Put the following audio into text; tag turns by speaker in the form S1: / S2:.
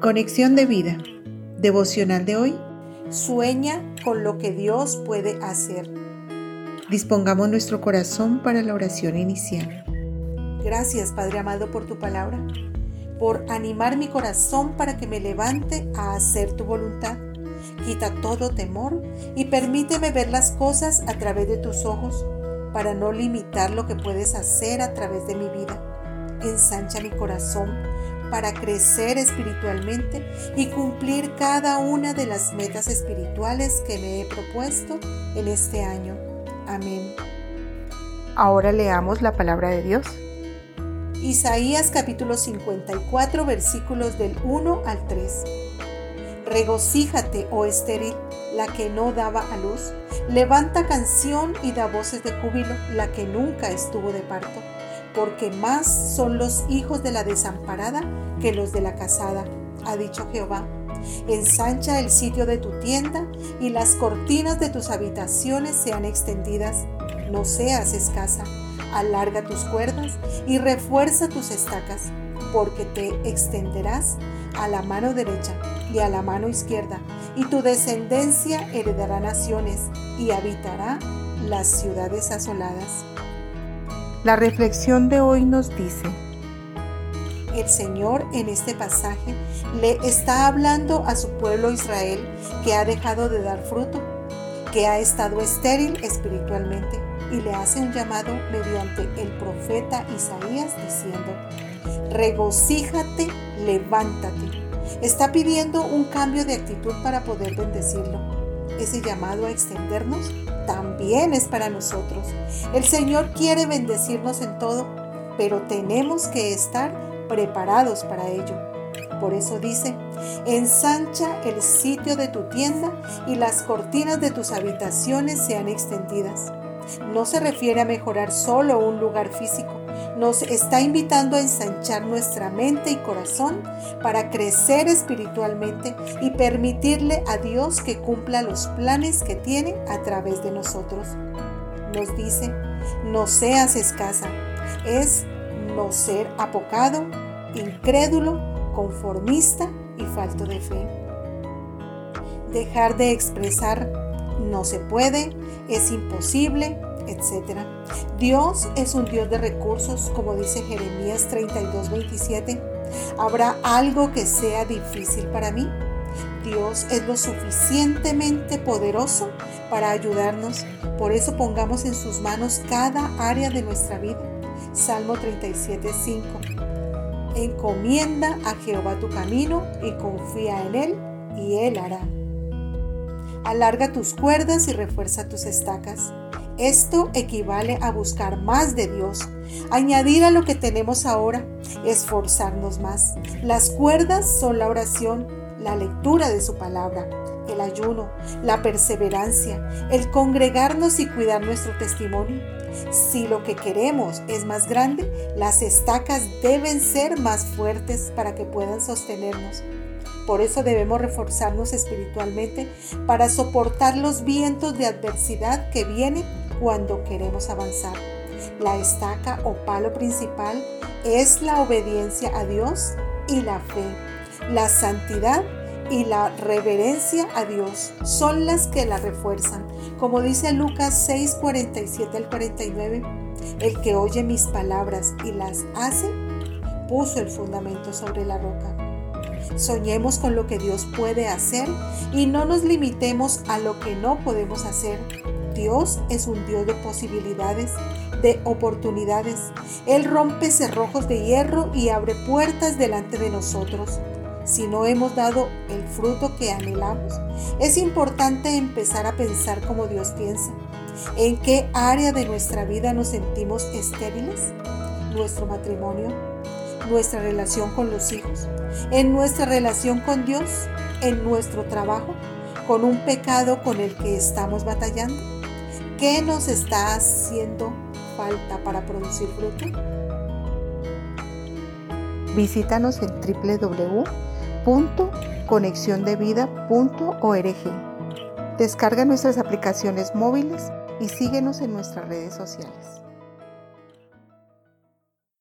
S1: Conexión de vida. Devocional de hoy.
S2: Sueña con lo que Dios puede hacer.
S1: Dispongamos nuestro corazón para la oración inicial.
S2: Gracias, Padre amado, por tu palabra, por animar mi corazón para que me levante a hacer tu voluntad. Quita todo temor y permíteme ver las cosas a través de tus ojos para no limitar lo que puedes hacer a través de mi vida. Ensancha mi corazón para crecer espiritualmente y cumplir cada una de las metas espirituales que me he propuesto en este año. Amén.
S1: Ahora leamos la palabra de Dios.
S2: Isaías capítulo 54 versículos del 1 al 3. Regocíjate, oh estéril, la que no daba a luz. Levanta canción y da voces de júbilo, la que nunca estuvo de parto porque más son los hijos de la desamparada que los de la casada, ha dicho Jehová. Ensancha el sitio de tu tienda y las cortinas de tus habitaciones sean extendidas. No seas escasa. Alarga tus cuerdas y refuerza tus estacas, porque te extenderás a la mano derecha y a la mano izquierda, y tu descendencia heredará naciones y habitará las ciudades asoladas.
S1: La reflexión de hoy nos dice,
S2: el Señor en este pasaje le está hablando a su pueblo Israel que ha dejado de dar fruto, que ha estado estéril espiritualmente y le hace un llamado mediante el profeta Isaías diciendo, regocíjate, levántate. Está pidiendo un cambio de actitud para poder bendecirlo. Ese llamado a extendernos también es para nosotros. El Señor quiere bendecirnos en todo, pero tenemos que estar preparados para ello. Por eso dice, ensancha el sitio de tu tienda y las cortinas de tus habitaciones sean extendidas. No se refiere a mejorar solo un lugar físico, nos está invitando a ensanchar nuestra mente y corazón para crecer espiritualmente y permitirle a Dios que cumpla los planes que tiene a través de nosotros. Nos dice, no seas escasa, es no ser apocado, incrédulo, conformista y falto de fe. Dejar de expresar no se puede, es imposible, etc. Dios es un Dios de recursos, como dice Jeremías 32, 27. ¿Habrá algo que sea difícil para mí? Dios es lo suficientemente poderoso para ayudarnos. Por eso pongamos en sus manos cada área de nuestra vida. Salmo 37, 5. Encomienda a Jehová tu camino y confía en Él y Él hará. Alarga tus cuerdas y refuerza tus estacas. Esto equivale a buscar más de Dios, añadir a lo que tenemos ahora, esforzarnos más. Las cuerdas son la oración, la lectura de su palabra, el ayuno, la perseverancia, el congregarnos y cuidar nuestro testimonio. Si lo que queremos es más grande, las estacas deben ser más fuertes para que puedan sostenernos. Por eso debemos reforzarnos espiritualmente para soportar los vientos de adversidad que vienen cuando queremos avanzar. La estaca o palo principal es la obediencia a Dios y la fe. La santidad y la reverencia a Dios son las que la refuerzan. Como dice Lucas 6, 47 al 49, el que oye mis palabras y las hace, puso el fundamento sobre la roca. Soñemos con lo que Dios puede hacer y no nos limitemos a lo que no podemos hacer. Dios es un Dios de posibilidades, de oportunidades. Él rompe cerrojos de hierro y abre puertas delante de nosotros. Si no hemos dado el fruto que anhelamos, es importante empezar a pensar como Dios piensa. ¿En qué área de nuestra vida nos sentimos estériles? ¿Nuestro matrimonio? ¿Nuestra relación con los hijos? ¿En nuestra relación con Dios? ¿En nuestro trabajo? ¿Con un pecado con el que estamos batallando? ¿Qué nos está haciendo falta para producir fruto?
S1: Visítanos en www.conexiondevida.org. Descarga nuestras aplicaciones móviles y síguenos en nuestras redes sociales.